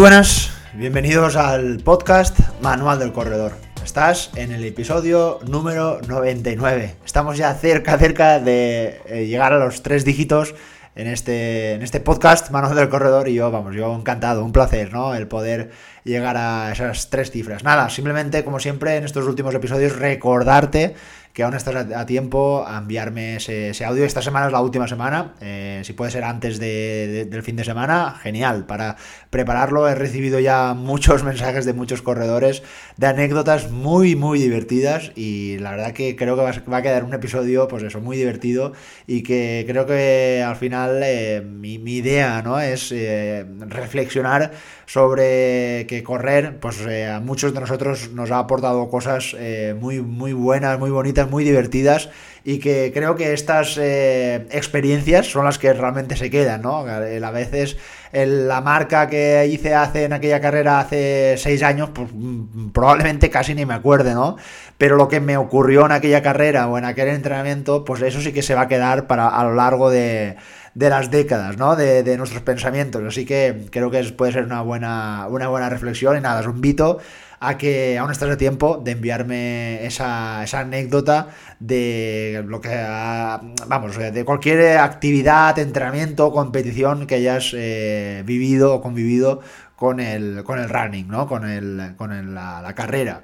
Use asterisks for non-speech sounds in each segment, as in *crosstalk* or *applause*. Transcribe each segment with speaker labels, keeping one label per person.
Speaker 1: Buenas, bienvenidos al podcast Manual del Corredor. Estás en el episodio número 99. Estamos ya cerca, cerca de eh, llegar a los tres dígitos en este, en este podcast Manual del Corredor y yo, vamos, yo encantado, un placer, ¿no? El poder llegar a esas tres cifras. Nada, simplemente, como siempre, en estos últimos episodios, recordarte que aún estás a, tiempo a enviarme ese, audio. Esta semana es la última semana, eh, si puede ser antes del fin de semana, genial. Para prepararlo he recibido ya muchos *laughs* mensajes de muchos corredores, de anécdotas muy, muy divertidas y la verdad que creo que va, a quedar un episodio, pues eso, muy divertido y que creo que al final eh, mi, idea ¿no? es eh, reflexionar sobre que correr, pues a muchos de nosotros nos ha aportado cosas muy, muy buenas, muy bonitas muy divertidas y que creo que estas eh, experiencias son las que realmente se quedan, ¿no? A veces la marca que hice hace en aquella carrera hace seis años, pues mm, probablemente casi ni me acuerde, ¿no? Pero lo que me ocurrió en aquella carrera o en aquel entrenamiento, pues eso sí que se va a quedar para a lo largo de, las décadas, ¿no? De, de, nuestros pensamientos. Así que creo que puede ser una buena, una buena reflexión y nada, os invito a que aún estás a tiempo de enviarme esa, anécdota de lo que, vamos, de cualquier actividad, entrenamiento, competición que hayas eh, vivido o convivido con el, con el running, ¿no? Con, el, con la, carrera.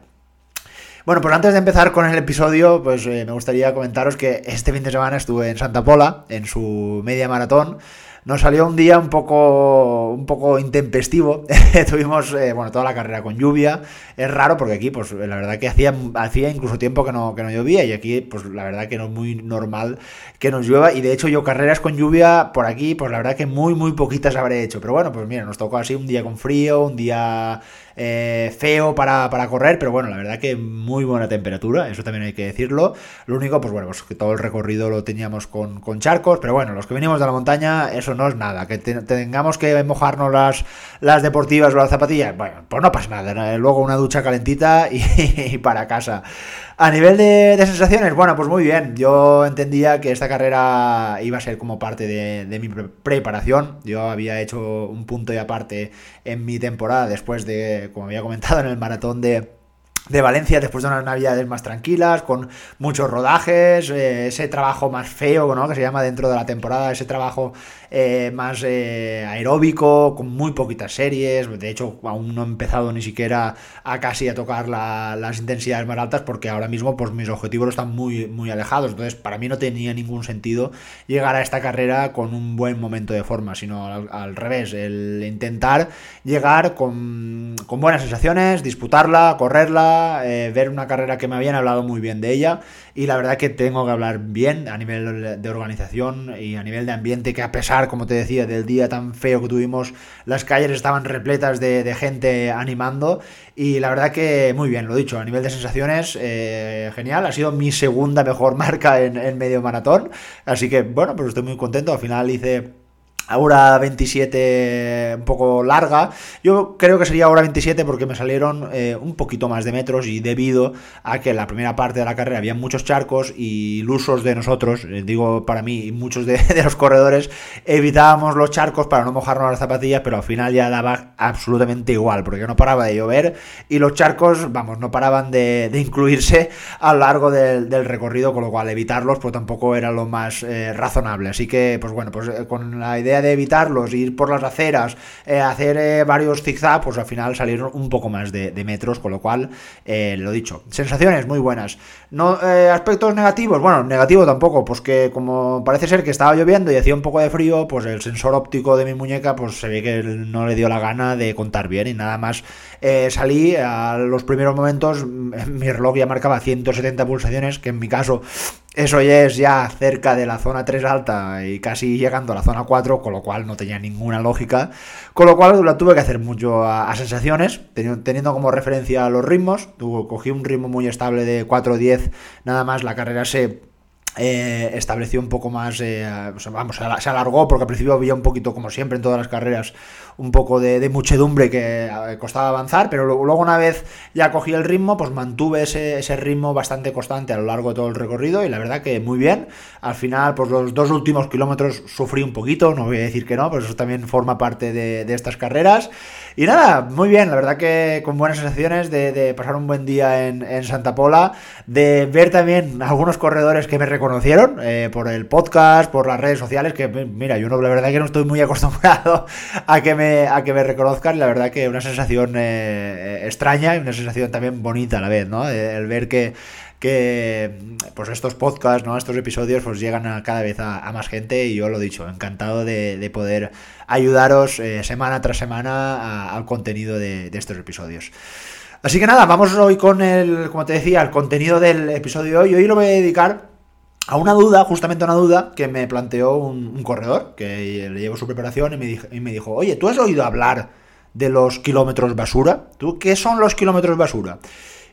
Speaker 1: Bueno, pues antes de empezar con el episodio, pues eh, me gustaría comentaros que este fin de semana estuve en Santa Pola, en su media maratón. Nos salió un día un poco, un poco intempestivo. *laughs* Tuvimos, eh, bueno, toda la carrera con lluvia. Es raro porque aquí, pues la verdad que hacía, hacía incluso tiempo que no, que no llovía y aquí, pues la verdad que no es muy normal que nos llueva. Y de hecho yo carreras con lluvia por aquí, pues la verdad que muy, muy poquitas habré hecho. Pero bueno, pues mira, nos tocó así un día con frío, un día eh, feo para, correr, pero bueno, la verdad que muy buena temperatura, eso también hay que decirlo. Lo único, pues bueno, pues que todo el recorrido lo teníamos con, charcos, pero bueno, los que venimos de la montaña, eso no es nada. Que tengamos que mojarnos las, las deportivas o las zapatillas, bueno, pues no pasa nada. Luego una ducha calentita y *laughs* para casa. A nivel de, sensaciones, bueno, pues muy bien. Yo entendía que esta carrera iba a ser como parte de, mi preparación. Yo había hecho un punto y aparte en mi temporada después de, como había comentado, en el maratón de, de Valencia después de unas navidades más tranquilas, con muchos rodajes, eh, ese trabajo más feo, ¿no? Que se llama dentro de la temporada, ese trabajo eh, más eh, aeróbico, con muy poquitas series. De hecho, aún no he empezado ni siquiera a casi a tocar las intensidades más altas porque ahora mismo pues, mis objetivos están muy, muy alejados. Entonces, para mí no tenía ningún sentido llegar a esta carrera con un buen momento de forma, sino al, revés, el intentar llegar con, con, buenas sensaciones, disputarla, correrla, eh, ver una carrera que me habían hablado muy bien de ella. Y la verdad que tengo que hablar bien a nivel de organización y a nivel de ambiente que a pesar, como te decía, del día tan feo que tuvimos, las calles estaban repletas de, gente animando. Y la verdad que muy bien, lo dicho, a nivel de sensaciones, eh, genial, ha sido mi segunda mejor *laughs* marca en, en medio maratón, así que bueno, pues estoy muy contento, al final hice hora 27 un poco larga. Yo creo que sería hora 27 porque me salieron eh, un poquito más de metros y debido a que en la primera parte de la carrera había muchos charcos y lusos de nosotros, eh, digo para mí y muchos *laughs* de, los corredores, evitábamos los charcos para no mojarnos las zapatillas, pero al final ya daba absolutamente igual porque no paraba de llover y los charcos, vamos, no paraban de, incluirse a lo largo del, recorrido, con lo cual evitarlos pues tampoco era lo más eh, razonable. Así que, pues bueno, pues con la idea de evitarlos, ir por las aceras, eh, hacer eh, varios zigzag, pues al final salieron un poco más de, metros, con lo cual, eh, lo dicho, sensaciones muy buenas. No, aspectos negativos, bueno, negativo tampoco, pues que como parece ser que estaba lloviendo y hacía un poco de frío, pues el sensor óptico de mi muñeca, pues se ve que no le dio la gana de contar bien y nada más salí a los primeros momentos, *laughs* mi reloj ya marcaba 170 pulsaciones, que en mi caso eso ya es ya cerca de la zona 3 alta y casi llegando a la zona 4, con lo cual no tenía ninguna lógica. Con lo cual la tuve que hacer mucho a, sensaciones, teniendo como referencia los ritmos. Cogí un ritmo muy estable de 4-10, nada más la carrera se eh, estableció un poco más, eh, vamos, se alargó porque al principio había un poquito, como siempre en todas las carreras, un poco de, muchedumbre que costaba avanzar, pero luego una vez ya cogí el ritmo, pues mantuve ese, ese, ritmo bastante constante a lo largo de todo el recorrido y la verdad que muy bien. Al final, pues los dos últimos kilómetros sufrí un poquito, no voy a decir que no, pero eso también forma parte de, de estas carreras. Y nada, muy bien, la verdad que con buenas sensaciones de, pasar un buen día en, Santa Pola, de ver también algunos corredores que me reconocieron eh, por el podcast, por las redes sociales, que mira, yo no, la verdad que no estoy muy acostumbrado *laughs* a que me, a que me reconozcan, la verdad que una sensación eh, extraña y una sensación también bonita a la vez, ¿no? El ver que que pues estos podcasts, ¿no? estos episodios pues llegan a cada vez a, más gente y yo lo he dicho, encantado de, poder ayudaros eh, semana tras semana al contenido de, estos episodios. Así que nada, vamos hoy con el, como te decía, el contenido del episodio de hoy. Hoy lo voy a dedicar a una duda, justamente a una duda que me planteó un, corredor que le llevo su preparación y me, dijo, y me dijo, oye, ¿tú has oído hablar de los kilómetros basura? ¿Tú qué son los kilómetros basura?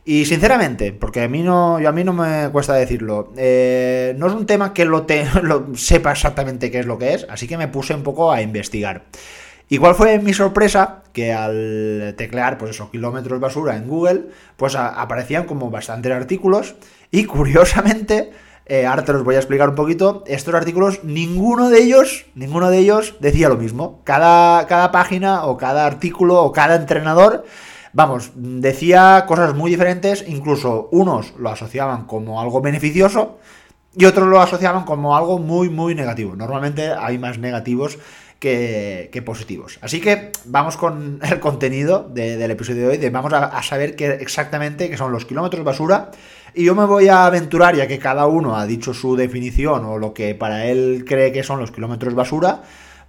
Speaker 1: Y sinceramente, porque a mí no, a mí no me cuesta decirlo, eh, no es un tema que lo, te, *laughs* lo sepa exactamente qué es lo que es, así que me puse un poco a investigar. ¿Y cuál fue mi sorpresa? Que al teclear, pues esos kilómetros basura en Google, pues aparecían como bastantes artículos y *laughs* curiosamente, eh, ahora te los voy a explicar un poquito, estos artículos, ninguno de ellos, ninguno de ellos decía lo mismo. Cada, cada página o cada artículo o cada entrenador Vamos, decía cosas muy diferentes, incluso unos lo asociaban como algo beneficioso y otros lo asociaban como algo muy, muy negativo. Normalmente hay más negativos que, positivos. Así que vamos con el contenido del episodio de hoy, vamos a, saber qué exactamente qué son los kilómetros basura. Y yo me voy a aventurar, ya que cada uno ha dicho su definición o lo que para él cree que son los kilómetros basura,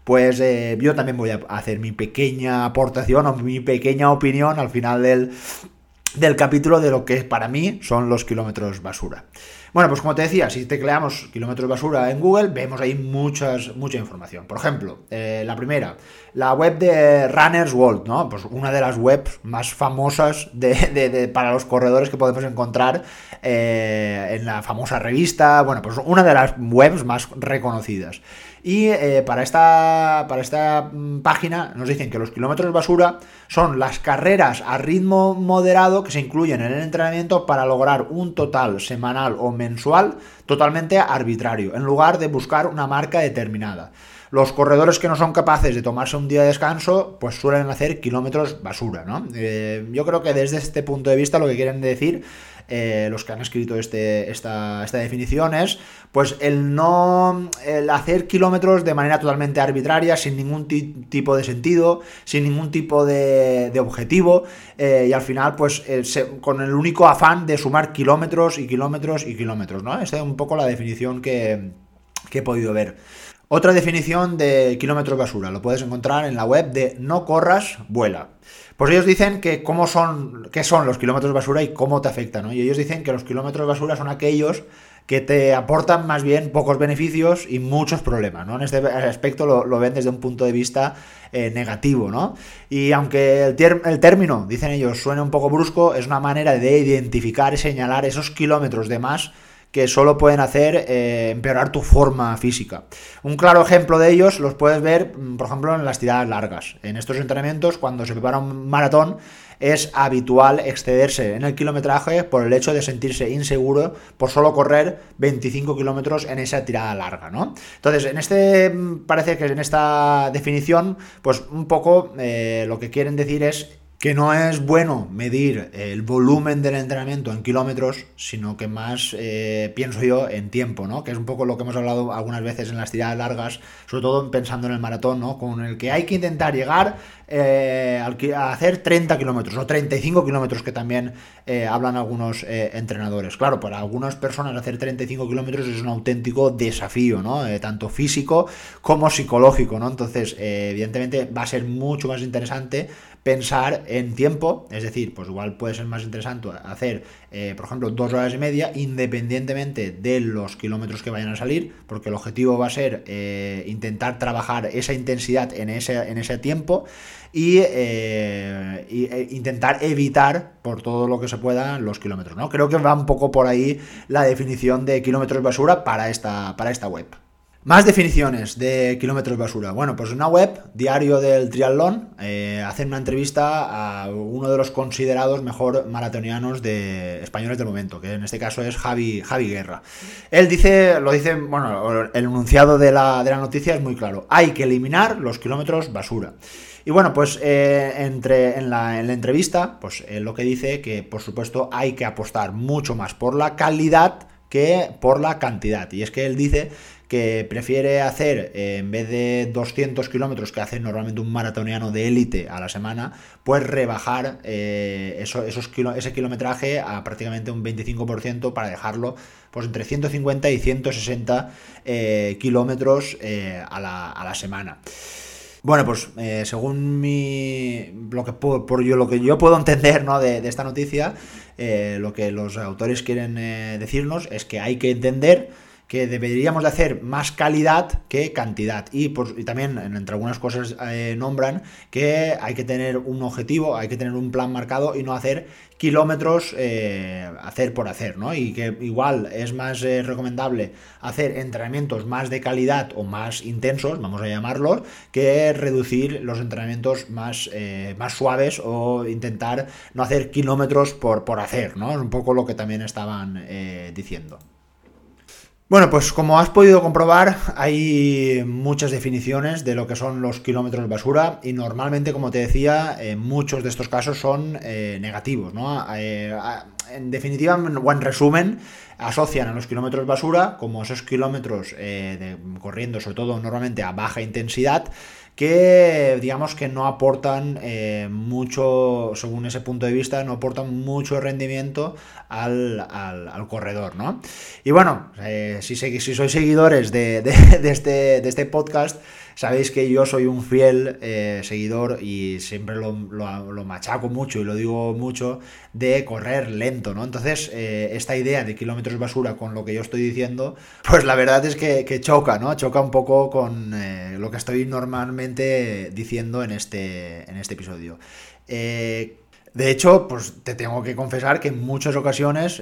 Speaker 1: pues eh, yo también voy a hacer mi pequeña aportación o mi pequeña opinión al final del, del capítulo de lo que para mí son los kilómetros basura. Bueno, pues como te decía, si tecleamos kilómetros basura en Google, vemos ahí muchas, mucha información. Por ejemplo, eh, la primera, la web de Runners World, ¿no? Pues una de las webs más famosas de, para los corredores que podemos encontrar eh, en la famosa revista. Bueno, pues una de las webs más reconocidas. Y eh, para, esta, para esta mm, página nos dicen que los kilómetros basura son las carreras a ritmo moderado que se incluyen en el entrenamiento para lograr un total semanal o mensual totalmente arbitrario, en lugar de buscar una marca determinada. Los corredores que no son capaces de tomarse un día de descanso, pues suelen hacer kilómetros basura, ¿no? Eh, yo creo que desde este punto de vista lo que quieren decir eh, los que han escrito este, esta, esta, definición es pues el no el hacer kilómetros de manera totalmente arbitraria, sin ningún tipo de sentido, sin ningún tipo de, objetivo, eh, y al final, pues con el único afán de sumar kilómetros y kilómetros y kilómetros, ¿no? Esta es un poco la definición que, que he podido ver. Otra definición de kilómetros basura lo puedes encontrar en la web de No corras, vuela. Pues ellos dicen que cómo son, qué son los kilómetros basura y cómo te afectan, ¿no? Y ellos dicen que los kilómetros basura son aquellos que te aportan más bien pocos beneficios y muchos problemas, ¿no? En este aspecto lo, ven desde un punto de vista eh, negativo, ¿no? Y aunque el, el término, dicen ellos, suena un poco brusco, es una manera de identificar y señalar esos kilómetros de más que solo pueden hacer eh, empeorar tu forma física. Un claro ejemplo de ellos los puedes ver, mm, por ejemplo, en las tiradas largas. En estos entrenamientos, cuando se prepara un maratón, es habitual excederse en el kilometraje por el hecho de sentirse inseguro por solo correr 25 kilómetros en esa tirada larga, ¿no? Entonces, en este, mm, parece que en esta definición, pues un poco eh, lo que quieren decir es que no es bueno medir el volumen del entrenamiento en kilómetros, sino que más eh, pienso yo en tiempo, ¿no? Que es un poco lo que hemos hablado algunas veces en las tiradas largas, sobre todo pensando en el maratón, ¿no? Con el que hay que intentar llegar eh, a hacer 30 kilómetros o 35 kilómetros que también eh, hablan algunos entrenadores. Claro, para algunas personas hacer 35 kilómetros es un auténtico desafío, ¿no? tanto físico como psicológico, ¿no? Entonces, evidentemente va a ser mucho más interesante pensar en tiempo, es decir, pues igual puede ser más interesante hacer, eh, por ejemplo, dos horas y media, independientemente de los kilómetros que vayan a salir, porque el objetivo va a ser eh, intentar trabajar esa intensidad en ese, en ese tiempo y, e intentar evitar por todo lo que se pueda los kilómetros, ¿no? Creo que va un poco por ahí la definición de kilómetros basura para esta, para esta web. Más definiciones de kilómetros basura. Bueno, pues una web, Diario del Triatlón, eh, hacen una entrevista a uno de los considerados mejor maratonianos de españoles del momento, que en este caso es Javi, Javi Guerra. Él dice, lo dice, bueno, el enunciado de la, de la noticia es muy claro. Hay que eliminar los kilómetros basura. Y bueno, pues eh, entre, en, la, en la entrevista, pues lo que dice que por supuesto hay que apostar mucho más por la calidad que por la cantidad. Y es que él dice que prefiere hacer, eh, en vez de 200 kilómetros que hace normalmente un maratoniano de élite a la semana, pues rebajar eh, esos ese kilometraje a prácticamente un 25% para dejarlo pues entre 150 y 160 eh, kilómetros a la, a, la, semana. Bueno, pues según mi, lo que por yo, lo que yo puedo entender ¿no? de, esta noticia, lo que los autores quieren decirnos es que hay que entender que deberíamos de hacer más calidad que cantidad. Y, también, entre algunas cosas, eh, nombran que hay que tener un objetivo, hay que tener un plan marcado y no hacer kilómetros eh, hacer por hacer, ¿no? Y que igual es más eh, recomendable hacer entrenamientos más de calidad o más intensos, vamos a llamarlos, que reducir los entrenamientos más, más suaves o intentar no hacer kilómetros por, por hacer, ¿no? Es un poco lo que también estaban diciendo. Bueno, pues como has podido comprobar, hay muchas definiciones de lo que son los kilómetros basura y normalmente, como te decía, en muchos de estos casos son eh, negativos, ¿no? Eh, en definitiva, o en resumen, asocian a los kilómetros basura como esos kilómetros eh, corriendo, sobre todo normalmente a baja intensidad, que digamos que no aportan eh, mucho, según ese punto de vista, no aportan mucho rendimiento al, corredor, ¿no? Y bueno, eh, si, si sois seguidores *laughs* de, este, de este podcast, Sabéis que yo soy un fiel eh, seguidor y siempre lo, machaco mucho y lo digo mucho de correr lento, ¿no? Entonces, eh, esta idea de kilómetros basura con lo que yo estoy diciendo, pues la verdad es que, choca, ¿no? Choca un poco con eh, lo que estoy normalmente diciendo en este, en este episodio. De hecho, pues te tengo que confesar que en muchas ocasiones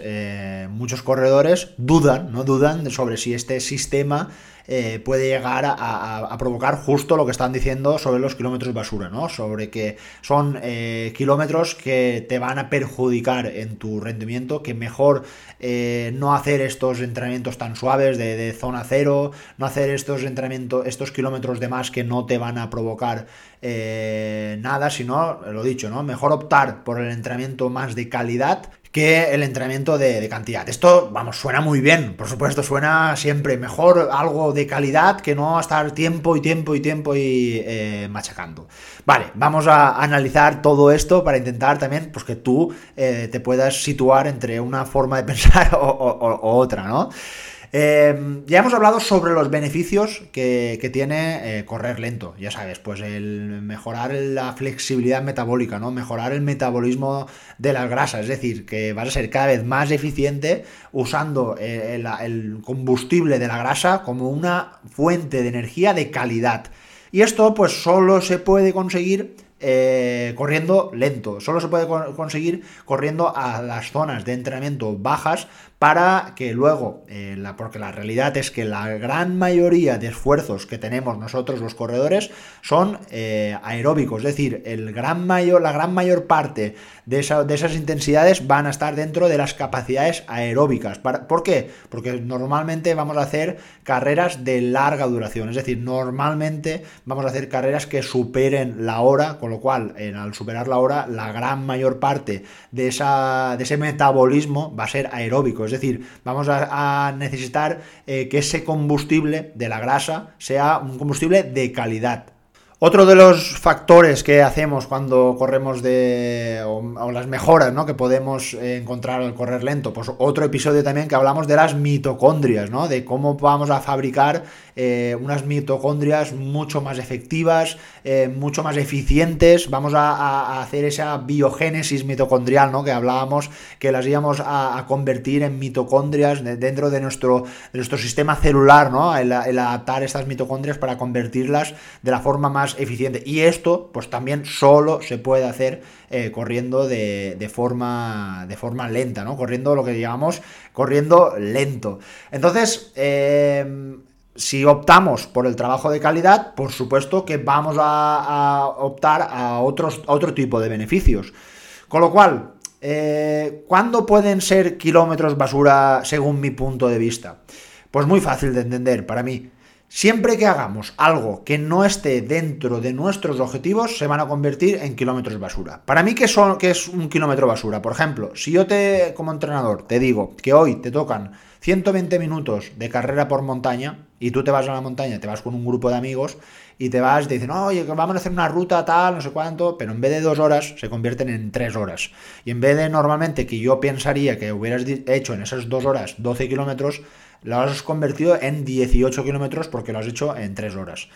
Speaker 1: muchos corredores dudan, ¿no? Dudan sobre si este sistema eh, puede llegar a, provocar justo lo que están diciendo sobre los kilómetros basura, ¿no? Sobre que son eh, kilómetros que te van a perjudicar en tu rendimiento, que mejor eh, no hacer estos entrenamientos tan suaves de, zona cero, no hacer estos entrenamientos, estos kilómetros de más que no te van a provocar nada, sino, lo dicho, ¿no? Mejor optar por el entrenamiento más de calidad que el entrenamiento de, cantidad. Esto, vamos, suena muy bien, por supuesto, suena siempre mejor algo de calidad que no estar tiempo y tiempo y tiempo y eh, machacando. Vale, vamos a analizar todo esto para intentar también pues, que tú eh, te puedas situar entre una forma de *laughs* pensar o otra, ¿no? Em, ya hemos hablado sobre los beneficios que, tiene eh, correr lento, ya sabes, pues el mejorar la flexibilidad metabólica, ¿no? Mejorar el metabolismo de las grasas, es decir, que vas a ser cada vez más eficiente usando eh, el combustible de la grasa como una fuente de energía de calidad. Y esto pues solo se puede conseguir eh, corriendo lento. Solo se puede conseguir corriendo a las zonas de entrenamiento bajas para que luego, eh, porque la realidad es que la gran mayoría de esfuerzos que tenemos nosotros los corredores son eh, aeróbicos, es decir, el gran mayor, la gran mayor parte de, de, esas intensidades van a estar dentro de las capacidades aeróbicas. ¿Por qué? Porque normalmente vamos a hacer carreras de larga duración, es decir, normalmente vamos a hacer carreras que superen la hora, con lo cual al superar la hora, la gran mayor parte de, esa, de ese metabolismo va a ser aeróbico, es decir, vamos a, necesitar eh, que ese combustible de la grasa sea un combustible de calidad. Otro de los factores que hacemos cuando corremos de. o, las mejoras ¿no? que podemos eh, encontrar al correr lento, pues otro episodio también que hablamos de las mitocondrias, ¿no? De cómo vamos a fabricar eh, unas mitocondrias mucho más efectivas, eh, mucho más eficientes, vamos a, hacer esa biogénesis mitocondrial, ¿no? Que hablábamos, que las íbamos a, convertir en mitocondrias dentro de nuestro, nuestro sistema celular, ¿no? El, adaptar estas mitocondrias para convertirlas de la forma más eficiente. Y esto, pues también solo se puede hacer eh, corriendo de, forma, de forma lenta, ¿no? Corriendo lo que llamamos corriendo lento. Entonces, eh, si optamos por el trabajo de calidad, por supuesto que vamos a, optar a, otros, otro tipo de beneficios. Con lo cual, eh, ¿cuándo pueden ser kilómetros basura según mi punto de vista? Pues muy fácil de entender para mí. Siempre que hagamos algo que no esté dentro de nuestros objetivos, se van a convertir en kilómetros basura. Para mí, ¿qué, son, qué es un kilómetro basura? Por ejemplo, si yo te, como entrenador, te digo que hoy te tocan 120 minutos de carrera por montaña y tú te vas a la montaña, te vas con un grupo de amigos y te vas, te dicen, oye, vamos a hacer una ruta tal, no sé cuánto, pero en vez de dos horas se convierten en tres horas. Y en vez de normalmente que yo pensaría que hubieras hecho en esas dos horas 12 kilómetros, lo has convertido en 18 kilómetros porque lo has hecho en 3 horas.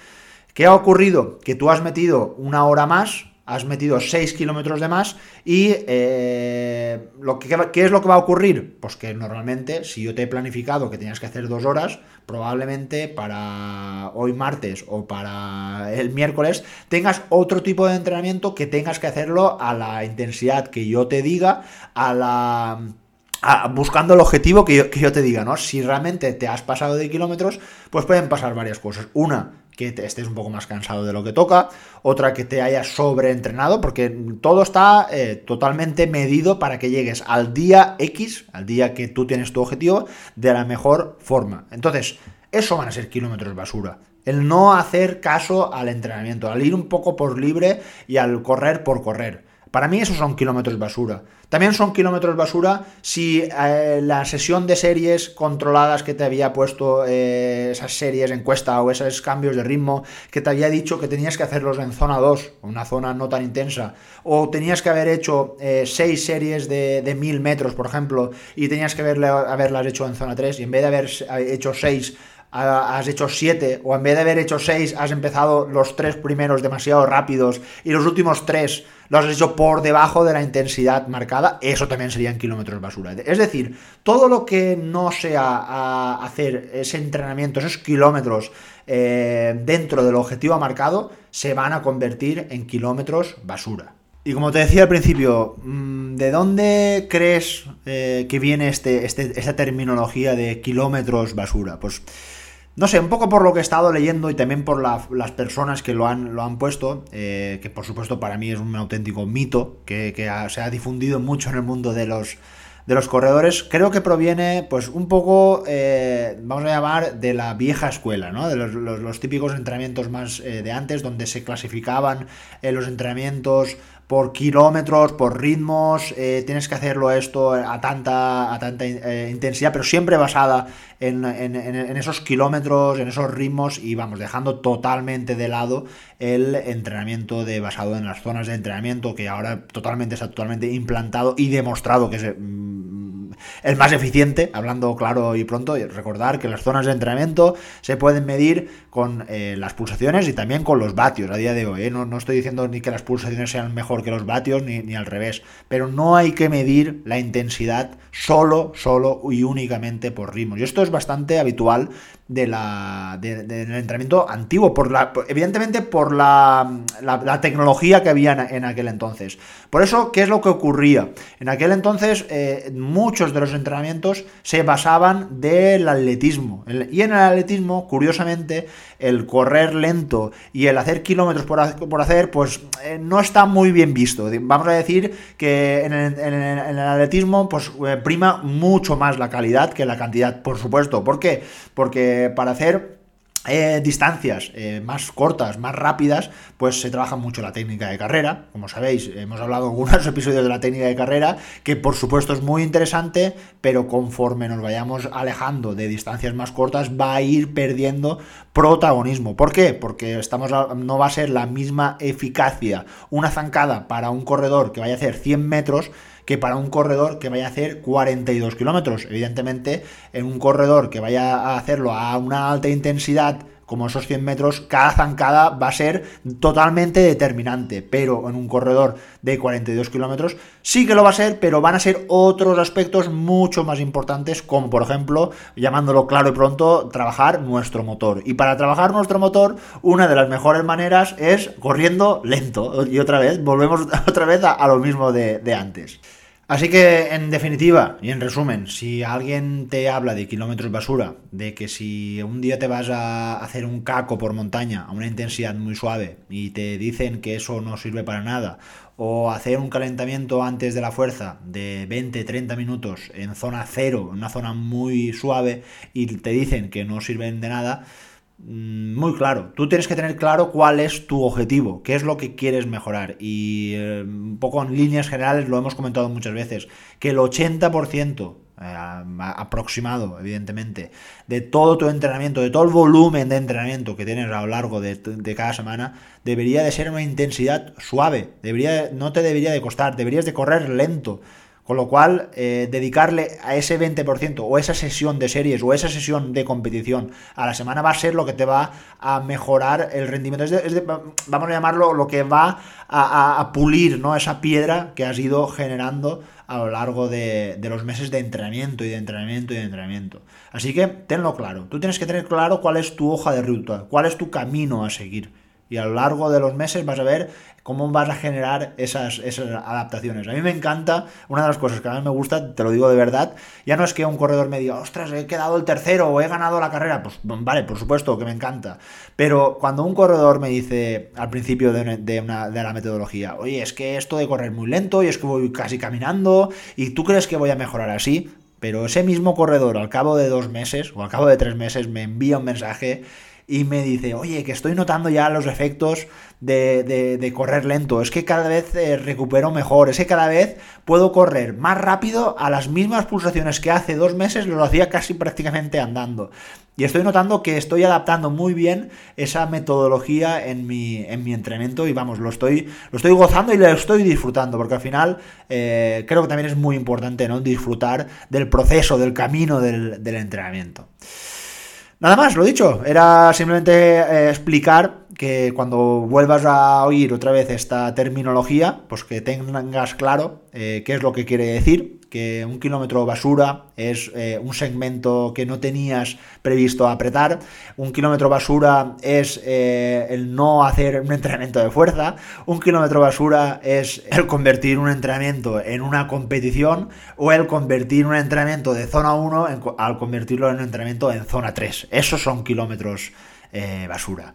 Speaker 1: ¿Qué ha ocurrido? Que tú has metido una hora más, has metido 6 kilómetros de más y eh, lo que, ¿qué es lo que va a ocurrir? Pues que normalmente si yo te he planificado que tenías que hacer 2 horas, probablemente para hoy martes o para el miércoles tengas otro tipo de entrenamiento que tengas que hacerlo a la intensidad que yo te diga, a la buscando el objetivo que yo, te diga, ¿no? Si realmente te has pasado de kilómetros, pues pueden pasar varias cosas. Una, que te estés un poco más cansado de lo que toca, otra que te hayas sobreentrenado, porque todo está eh, totalmente medido para que llegues al día X, al día que tú tienes tu objetivo, de la mejor forma. Entonces, eso van a ser kilómetros basura. El no hacer caso al entrenamiento, al ir un poco por libre y al correr por correr. Para mí esos son kilómetros basura. También son kilómetros basura si eh, la sesión de series controladas que te había puesto eh, esas series encuesta o esos cambios de ritmo que te había dicho que tenías que hacerlos en zona 2, una zona no tan intensa, o tenías que haber hecho 6 eh, series de, de 1000 metros, por ejemplo, y tenías que haberlas hecho en zona 3, y en vez de haber hecho 6 has hecho 7 o en vez de haber hecho 6 has empezado los tres primeros demasiado rápidos y los últimos 3 los has hecho por debajo de la intensidad marcada, eso también serían kilómetros basura. Es decir, todo lo que no sea hacer ese entrenamiento, esos kilómetros eh, dentro del objetivo marcado, se van a convertir en kilómetros basura. Y como te decía al principio, mm, ¿de dónde crees eh, que viene este, este, esta terminología de kilómetros basura? Pues no sé, un poco por lo que he estado leyendo y también por las personas que lo han, lo han puesto, eh, que por supuesto para mí es un auténtico mito que, se ha difundido mucho en el mundo de los, de los corredores, creo que proviene pues un poco, eh, vamos a llamar, de la vieja escuela, ¿no? De los, típicos entrenamientos más eh, de antes, donde se clasificaban los entrenamientos por kilómetros, por ritmos, eh, tienes que hacerlo esto a tanta, a tanta eh, intensidad, pero siempre basada en, esos kilómetros, en esos ritmos y vamos, dejando totalmente de lado el entrenamiento de, basado en las zonas de entrenamiento que ahora totalmente está totalmente implantado y demostrado que es el más eficiente, hablando claro y pronto, recordar que las zonas de entrenamiento se pueden medir con eh, las pulsaciones y también con los vatios a día de hoy. No, no estoy diciendo ni que las pulsaciones sean mejor que los vatios ni, al revés. Pero no hay que medir la intensidad solo, solo y únicamente por ritmos. Y esto es bastante habitual de la, del entrenamiento antiguo, por la, evidentemente por la, la, tecnología que había en, aquel entonces. Por eso, ¿qué es lo que ocurría? En aquel entonces eh, muchos de los entrenamientos se basaban del atletismo. Y en el atletismo, curiosamente, el correr lento y el hacer kilómetros por, hacer, pues eh, no está muy bien visto. Vamos a decir que en el, atletismo, pues eh, prima mucho más la calidad que la cantidad, por supuesto. ¿Por qué? Porque para hacer eh, distancias eh, más cortas, más rápidas, pues se trabaja mucho la técnica de carrera. Como sabéis, hemos hablado en algunos *laughs* episodios de la técnica de carrera, que por supuesto es muy interesante, pero conforme nos vayamos alejando de distancias más cortas, va a ir perdiendo protagonismo. ¿Por qué? Porque estamos no va a ser la misma eficacia una zancada para un corredor que vaya a hacer 100 metros que para un corredor que vaya a hacer 42 kilómetros. Evidentemente, en un corredor que vaya a hacerlo a una alta intensidad, como esos 100 metros, cada zancada va a ser totalmente determinante, pero en un corredor de 42 kilómetros sí que lo va a ser, pero van a ser otros aspectos mucho más importantes, como por ejemplo, llamándolo claro y pronto, trabajar nuestro motor. Y para trabajar nuestro motor, una de las mejores maneras es corriendo lento. Y otra vez, volvemos *laughs* otra vez a, lo mismo de, de antes. Así que, en definitiva y en resumen, si alguien te habla de kilómetros basura, de que si un día te vas a hacer un caco por montaña a una intensidad muy suave y te dicen que eso no sirve para nada, o hacer un calentamiento antes de la fuerza de 20-30 minutos en zona cero, en una zona muy suave, y te dicen que no sirven de nada, muy claro. Tú tienes que tener claro cuál es tu objetivo, qué es lo que quieres mejorar. Y eh, un poco en líneas generales lo hemos comentado muchas veces, que el 80% eh, aproximado, evidentemente, de todo tu entrenamiento, de todo el volumen de entrenamiento que tienes a lo largo de, de, cada semana, debería de ser una intensidad suave, debería, no te debería de costar, deberías de correr lento. Con lo cual, eh, dedicarle a ese 20% o esa sesión de series o esa sesión de competición a la semana va a ser lo que te va a mejorar el rendimiento. Es vamos a llamarlo lo que va a, pulir ¿no? esa piedra que has ido generando a lo largo de, de, los meses de entrenamiento y de entrenamiento y de entrenamiento. Así que tenlo claro. Tú tienes que tener claro cuál es tu hoja de ruta, cuál es tu camino a seguir. Y a lo largo de los meses vas a ver cómo vas a generar esas, esas adaptaciones. A mí me encanta, una de las cosas que mí me gusta, te lo digo de verdad, ya no es que un corredor me diga, ostras, he quedado el tercero o he ganado la carrera. Pues vale, por supuesto que me encanta. Pero cuando un corredor me dice al principio de, de, una, de la metodología, oye, es que esto de correr muy lento y es que voy casi caminando y tú crees que voy a mejorar así, pero ese mismo corredor al cabo de dos meses o al cabo de tres meses me envía un mensaje y me dice, oye, que estoy notando ya los efectos de, de, correr lento, es que cada vez eh, recupero mejor, es que cada vez puedo correr más rápido a las mismas pulsaciones que hace dos meses lo hacía casi prácticamente andando. Y estoy notando que estoy adaptando muy bien esa metodología en mi, en mi entrenamiento y vamos, lo estoy, lo estoy gozando y lo estoy disfrutando, porque al final eh, creo que también es muy importante ¿no? disfrutar del proceso, del camino del, del entrenamiento. Nada más, lo dicho, era simplemente eh, explicar que cuando vuelvas a oír otra vez esta terminología, pues que tengas claro eh, qué es lo que quiere decir, que un kilómetro basura es eh, un segmento que no tenías previsto apretar, un kilómetro basura es eh, el no hacer un entrenamiento de fuerza, un kilómetro basura es el convertir un entrenamiento en una competición o el convertir un entrenamiento de zona 1 al convertirlo en un entrenamiento en zona 3. Esos son kilómetros basura.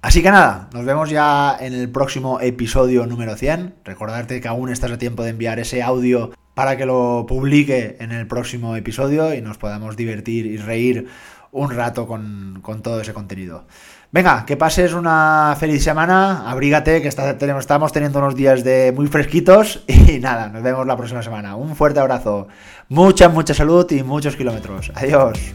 Speaker 1: Así que nada, nos vemos ya en el próximo episodio número 100. Recordarte que aún estás a tiempo de enviar ese audio para que lo publique en el próximo episodio y nos podamos divertir y reír un rato con, todo ese contenido. Venga, que pases una feliz semana, abrígate, que estamos teniendo unos días de muy fresquitos *laughs* y nada, nos vemos la próxima semana. Un fuerte abrazo, mucha, mucha salud y muchos kilómetros. Adiós.